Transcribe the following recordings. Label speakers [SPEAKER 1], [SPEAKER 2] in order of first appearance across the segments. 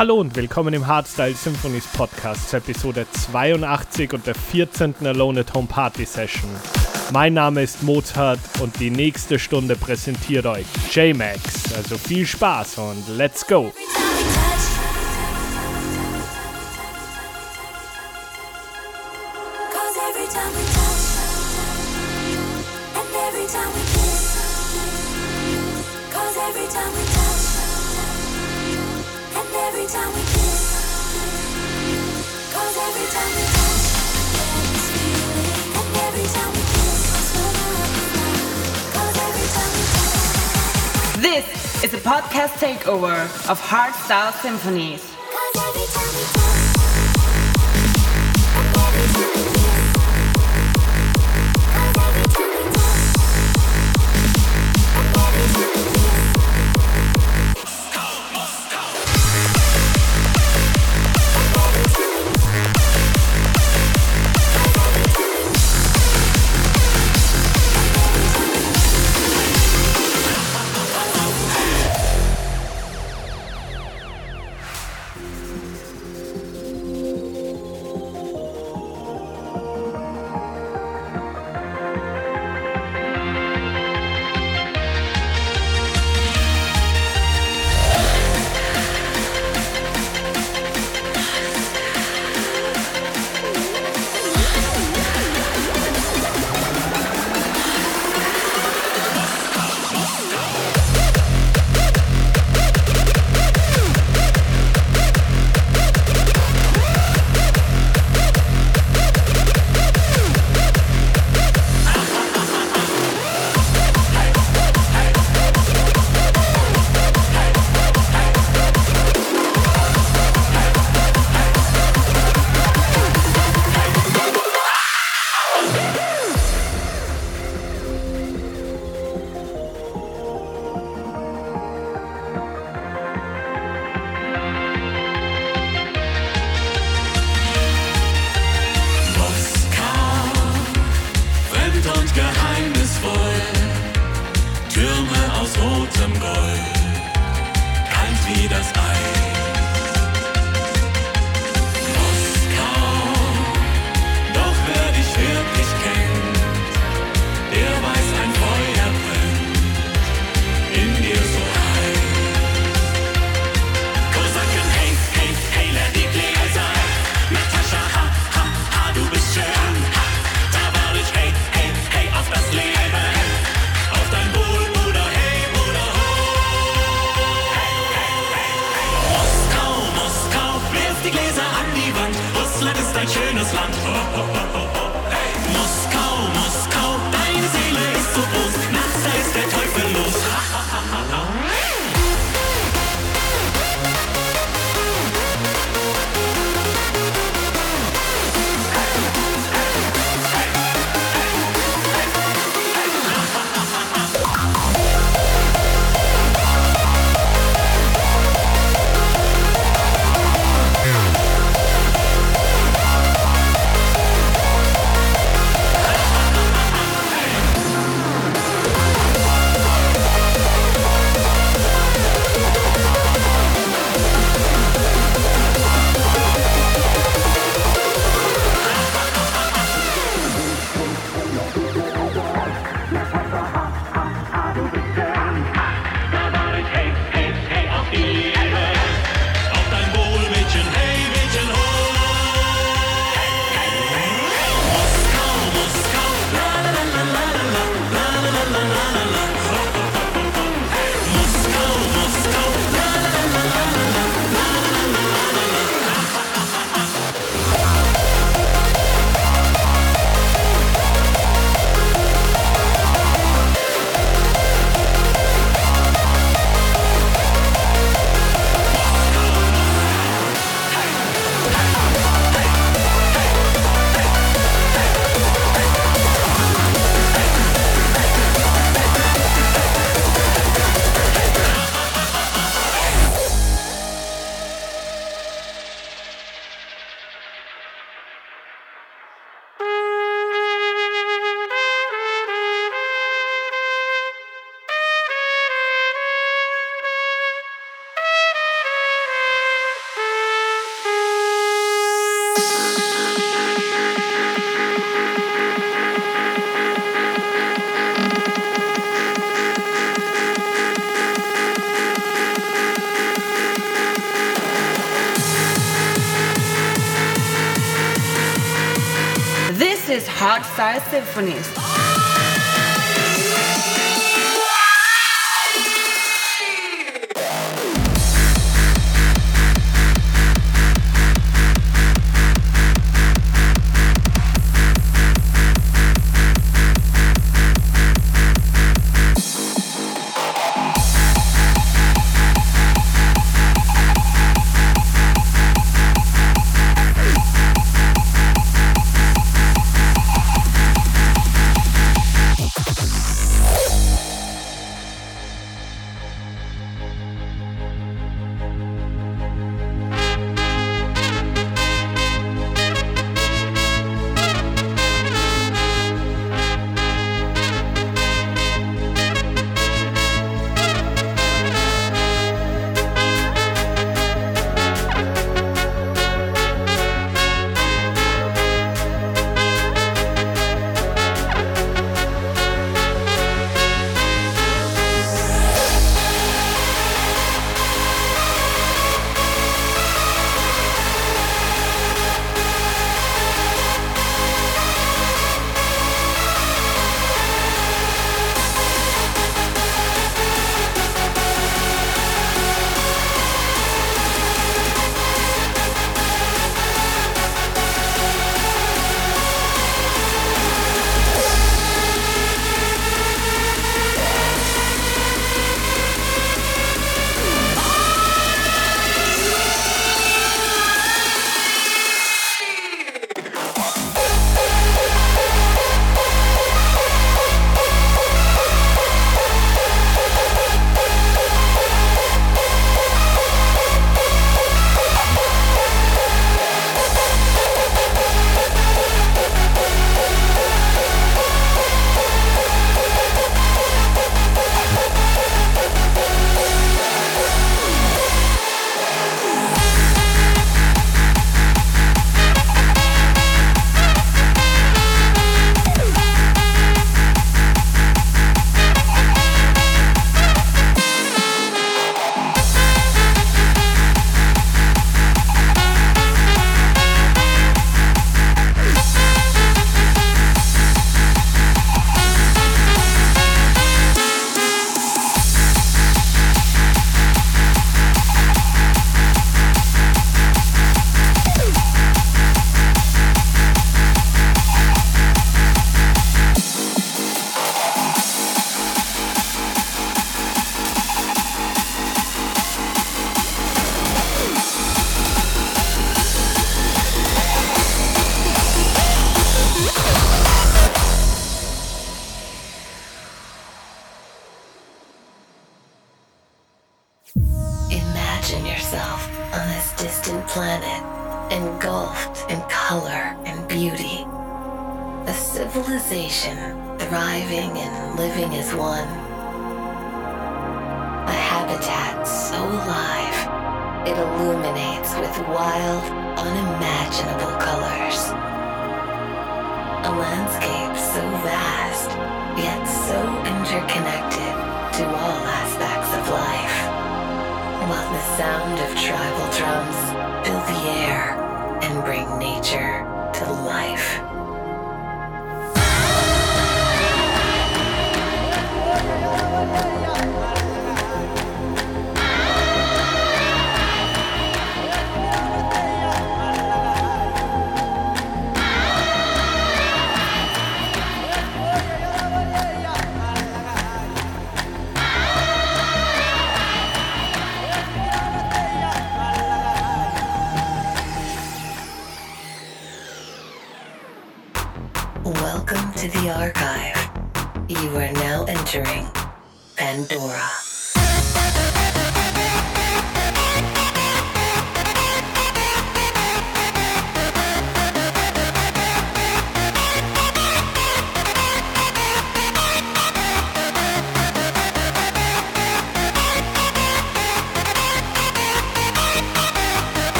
[SPEAKER 1] Hallo und willkommen im Hardstyle Symphonies Podcast zur Episode 82 und der 14. Alone at Home Party Session. Mein Name ist Mozart und die nächste Stunde präsentiert euch J-Max. Also viel Spaß und let's go!
[SPEAKER 2] Podcast takeover of Hardstyle Symphonies.
[SPEAKER 3] telefones.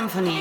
[SPEAKER 3] Symphonie.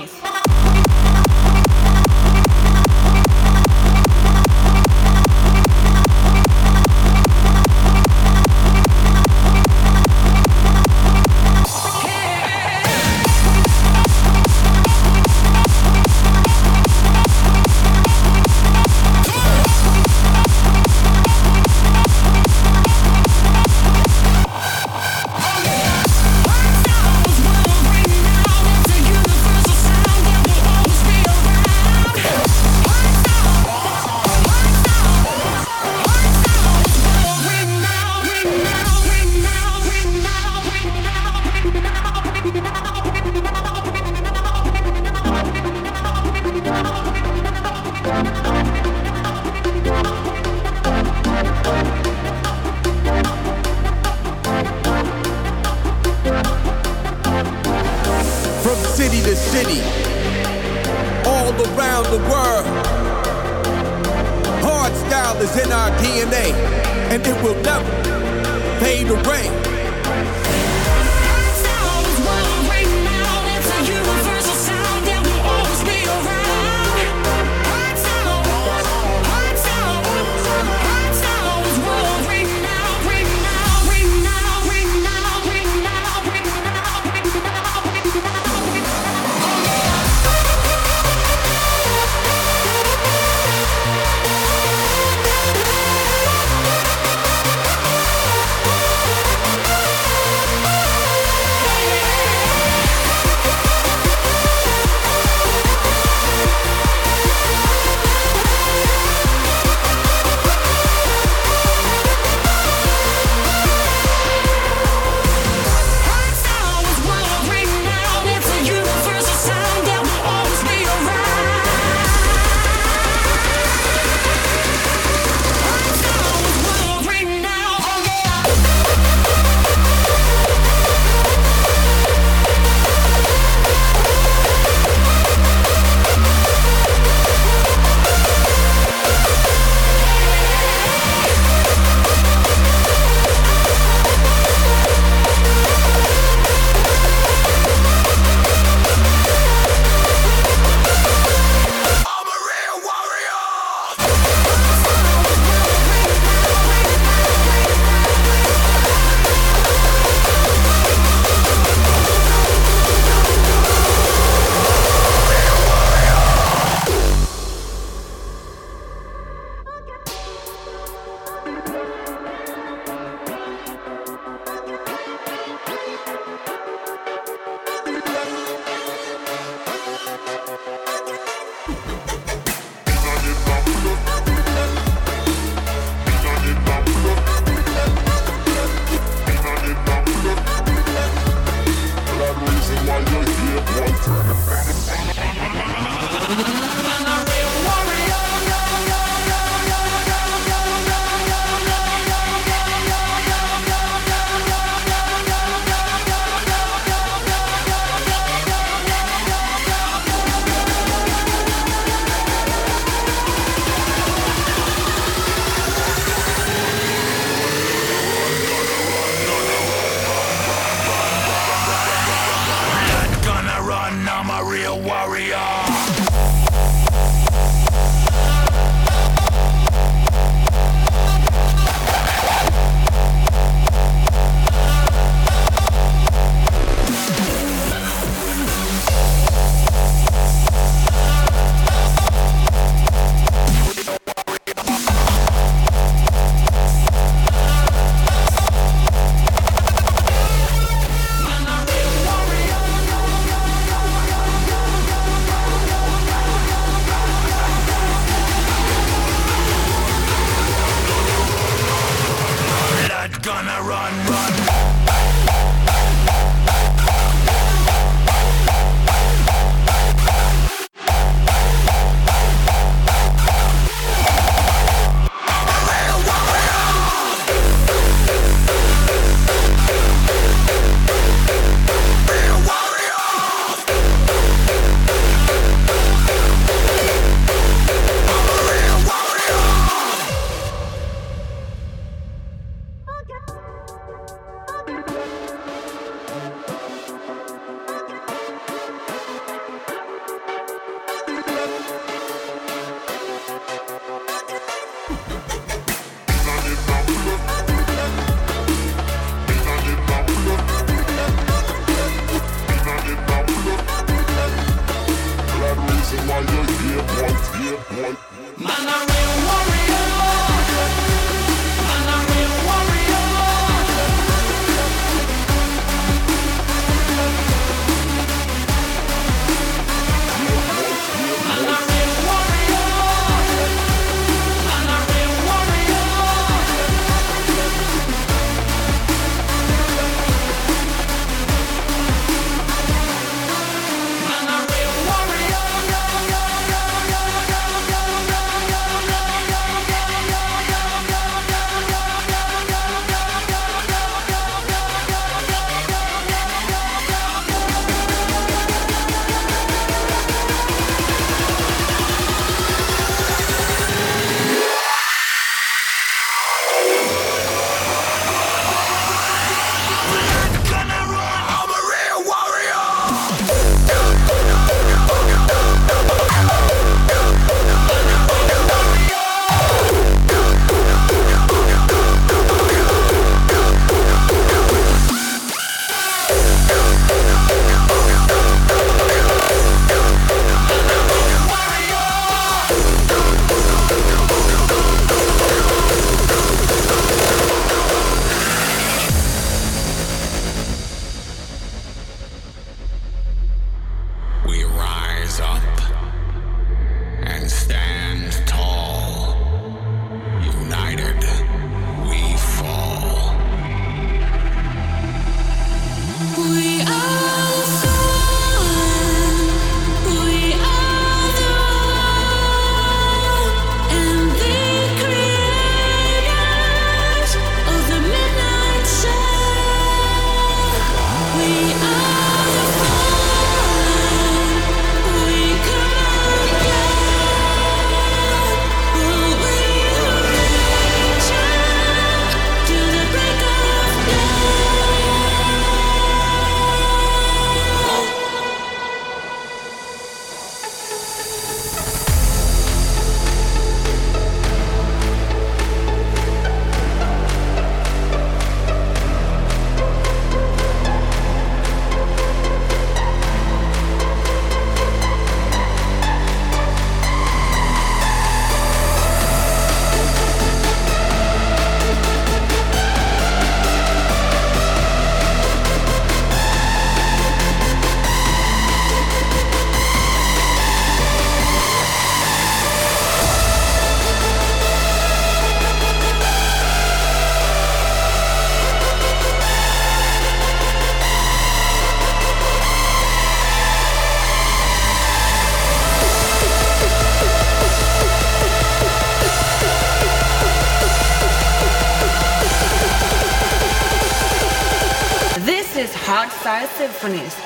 [SPEAKER 3] Symphonies.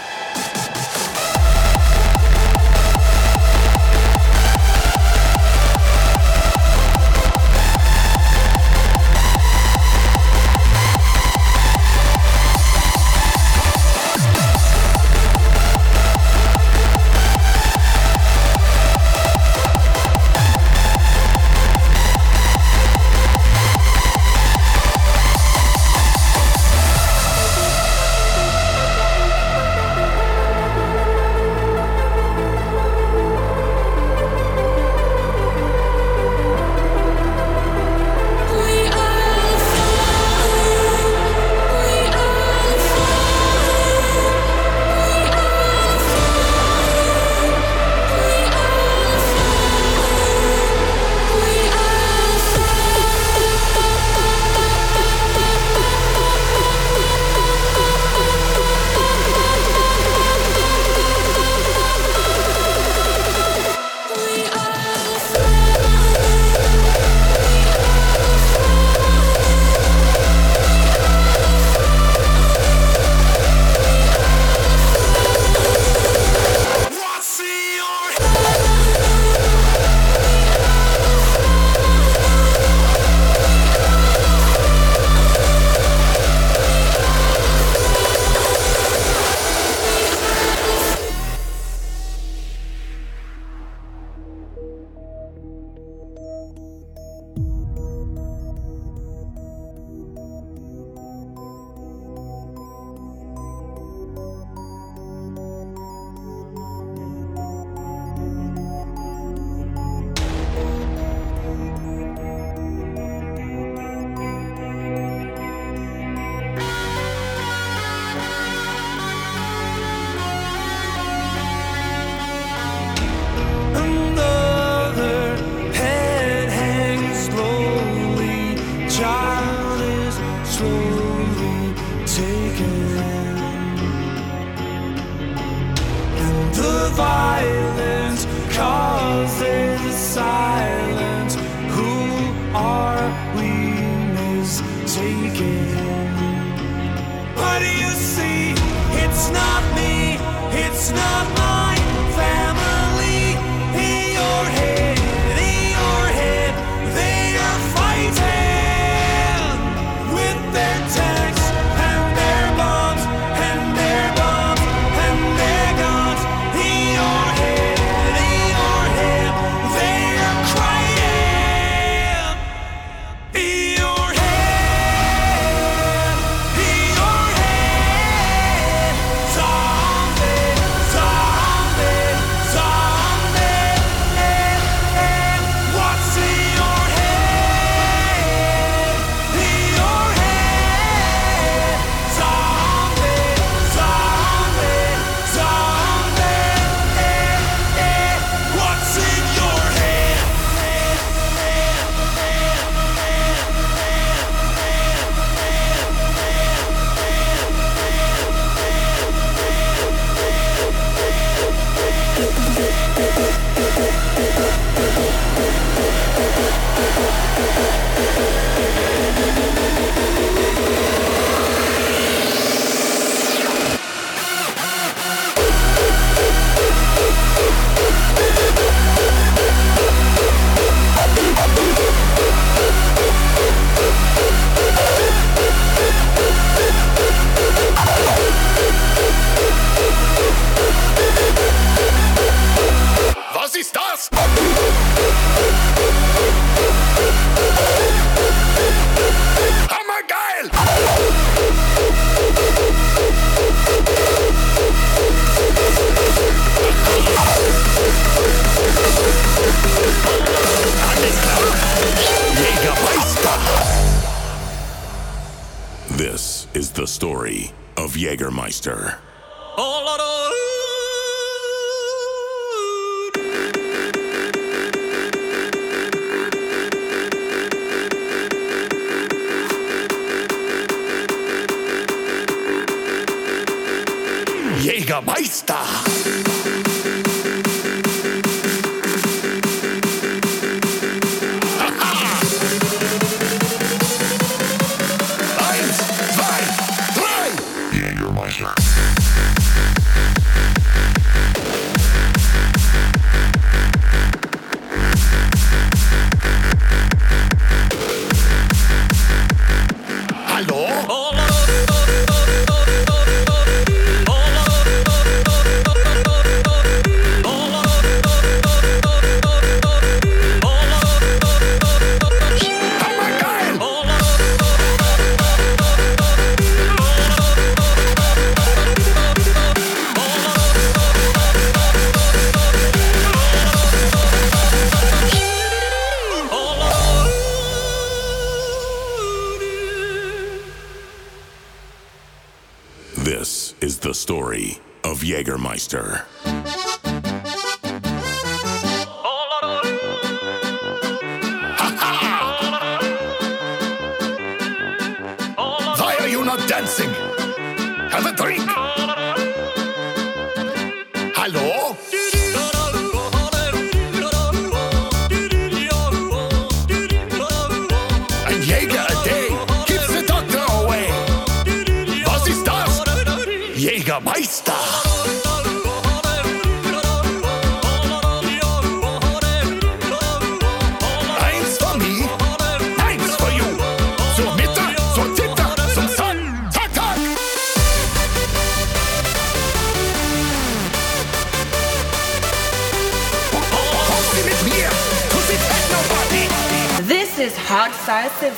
[SPEAKER 4] Symphonies.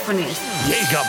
[SPEAKER 5] Hardstyle Symphony.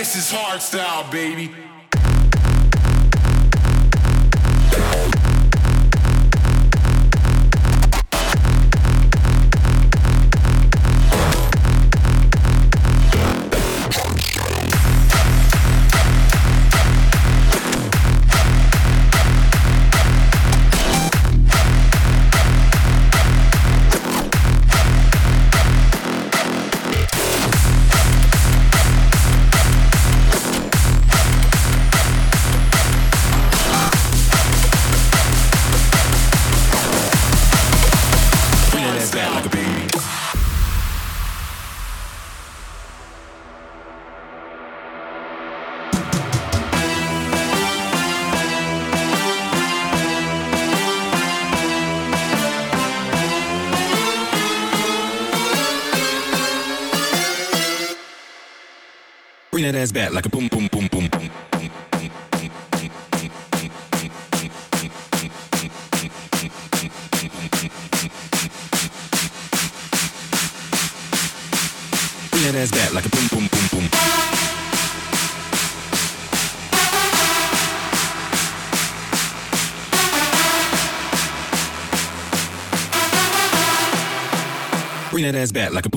[SPEAKER 6] This is hard style, baby. That ass back like a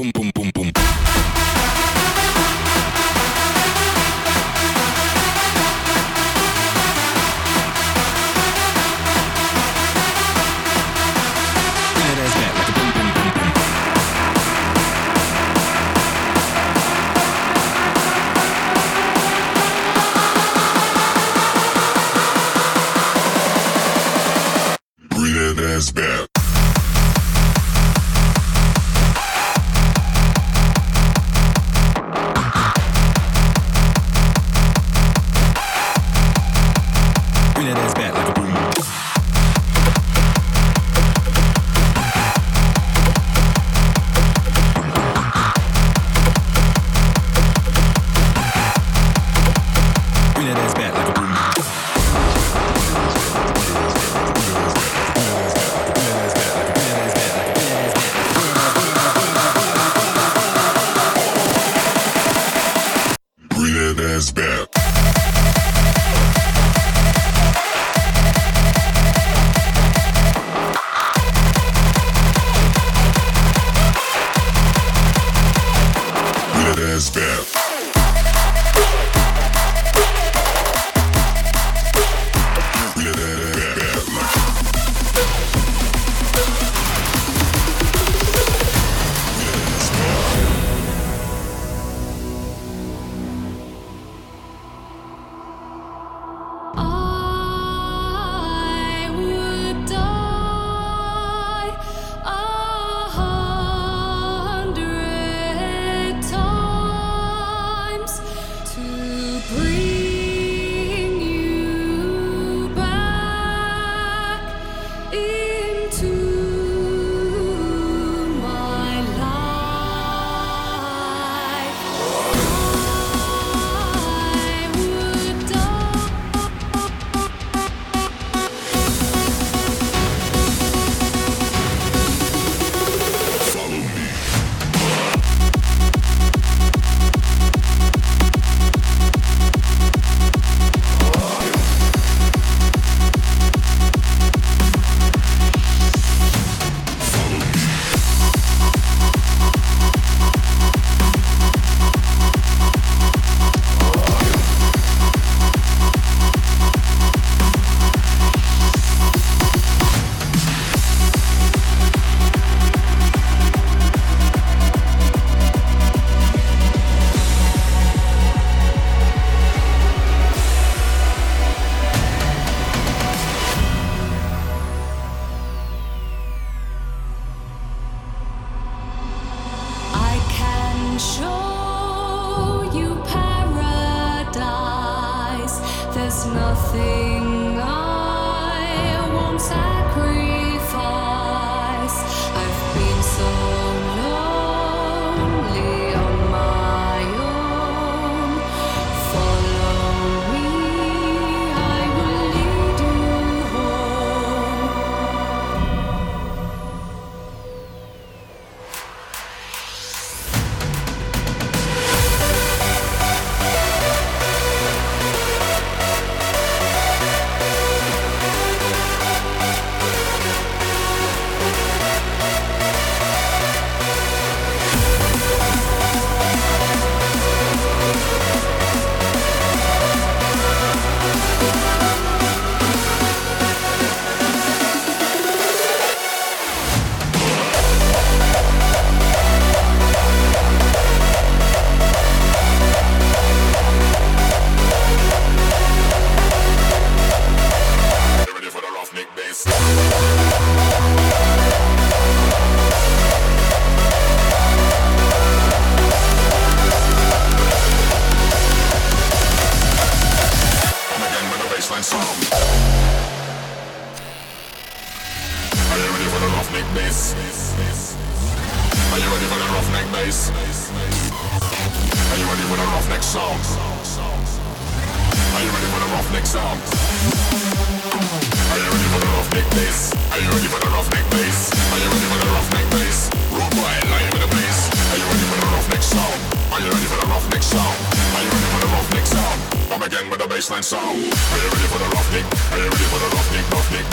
[SPEAKER 7] baseline sound. Are you ready for the roughneck? Are you ready for the roughneck, roughneck?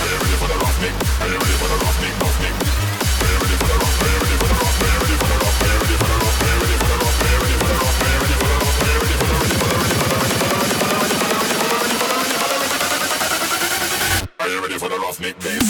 [SPEAKER 7] Are you ready for the roughneck? Are you ready for the roughneck, roughneck? Are you ready for the rough? Are you ready for the rough? Are you ready for the rough? Are you ready for the rough? Are you ready for the rough? Are you ready for the rough? Are you ready for the rough? Are you ready for the ready for the ready for the ready for the ready for the ready for the ready for the ready for the ready for the ready for the ready for the ready for the ready for the
[SPEAKER 4] roughneck?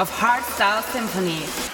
[SPEAKER 4] Of Hardstyle Symphony.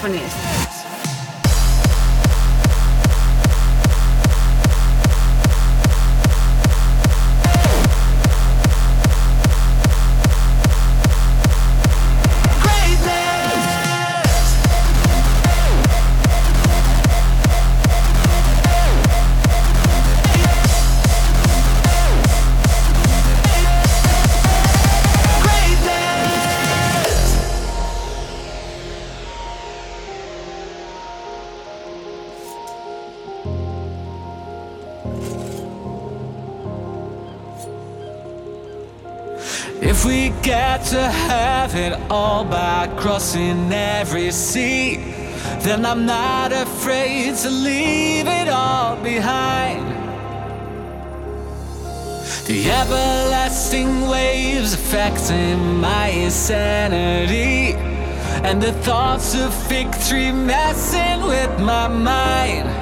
[SPEAKER 8] Cacophonies. get to heaven all by crossing every sea, then I'm not afraid to leave it all behind. The everlasting waves affecting my insanity, and the thoughts of victory messing with my mind.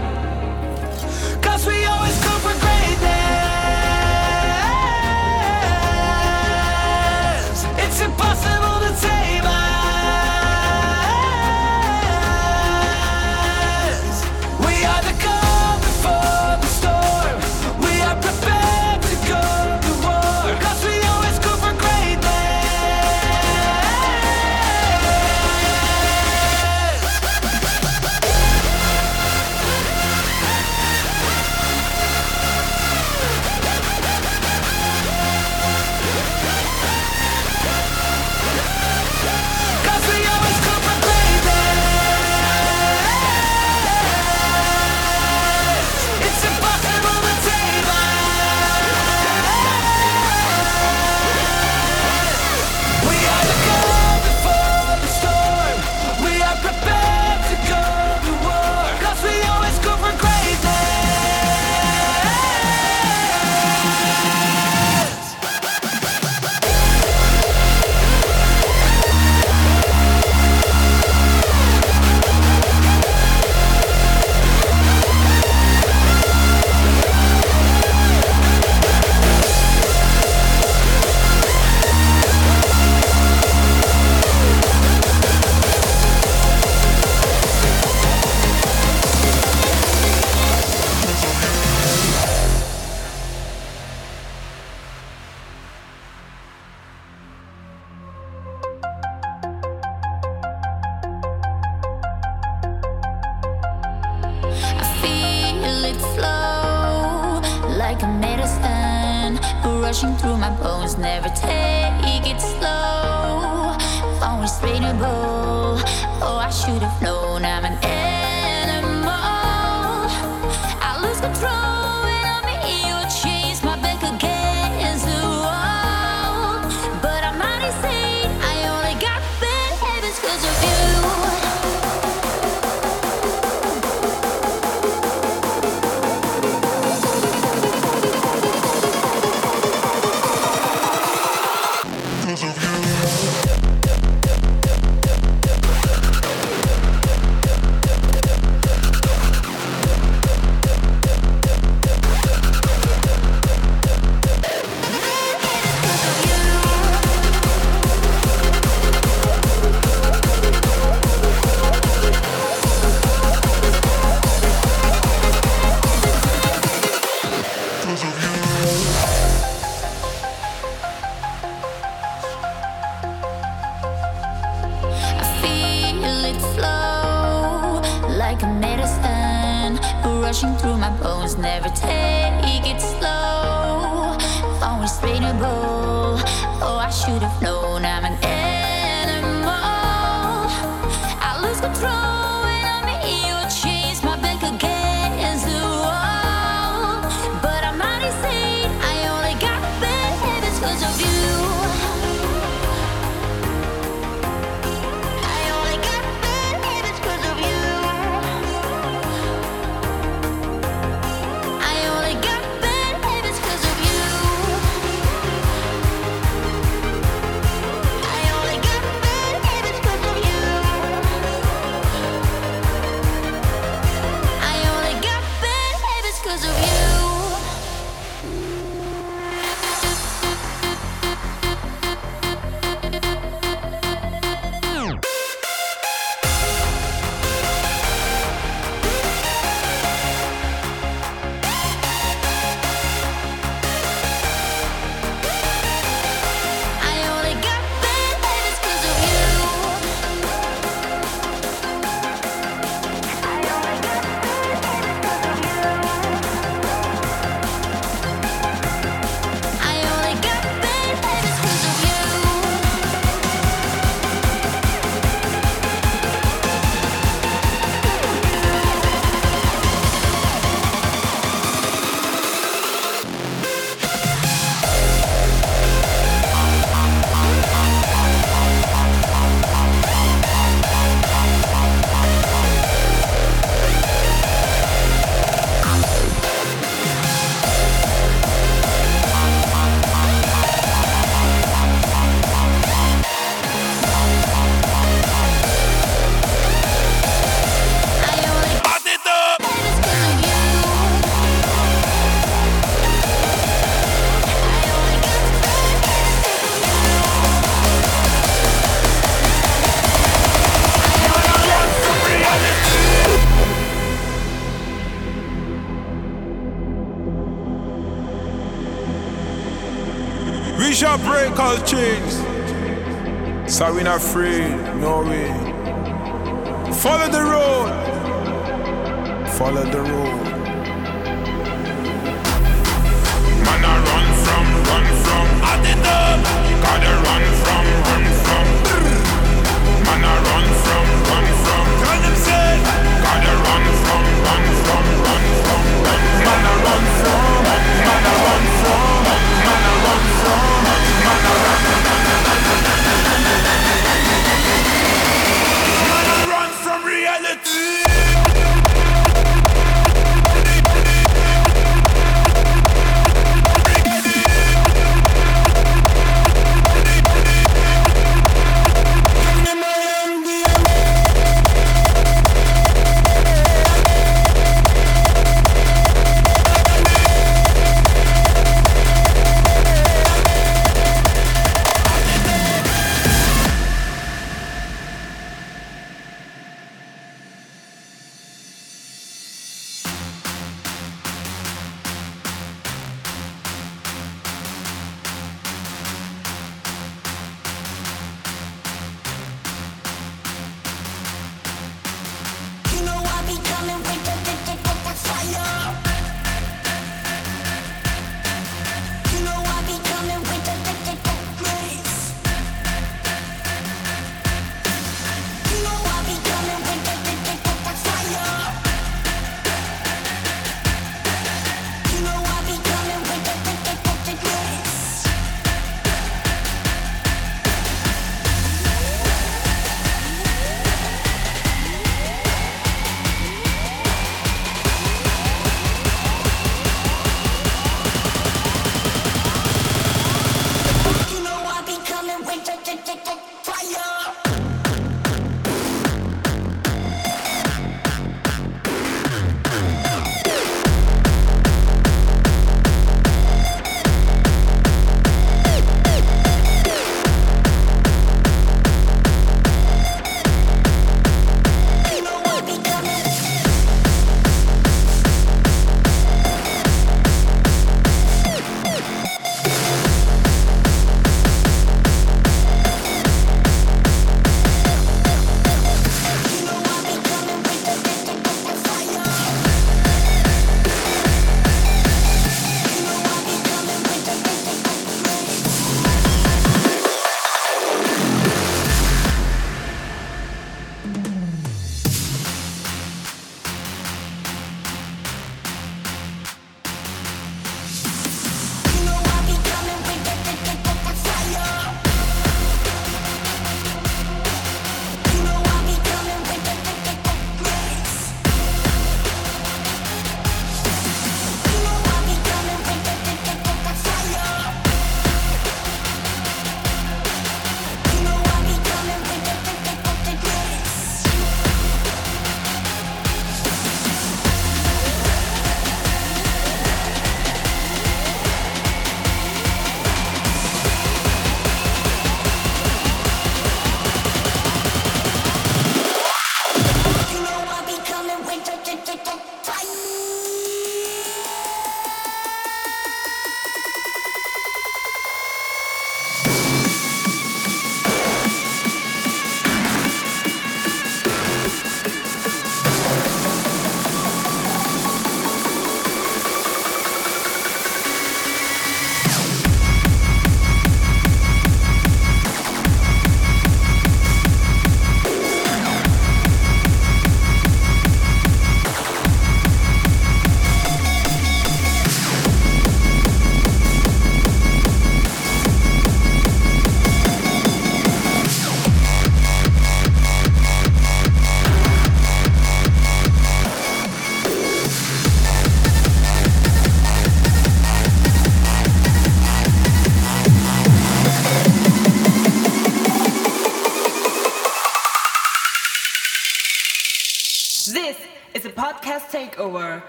[SPEAKER 8] we
[SPEAKER 9] not free.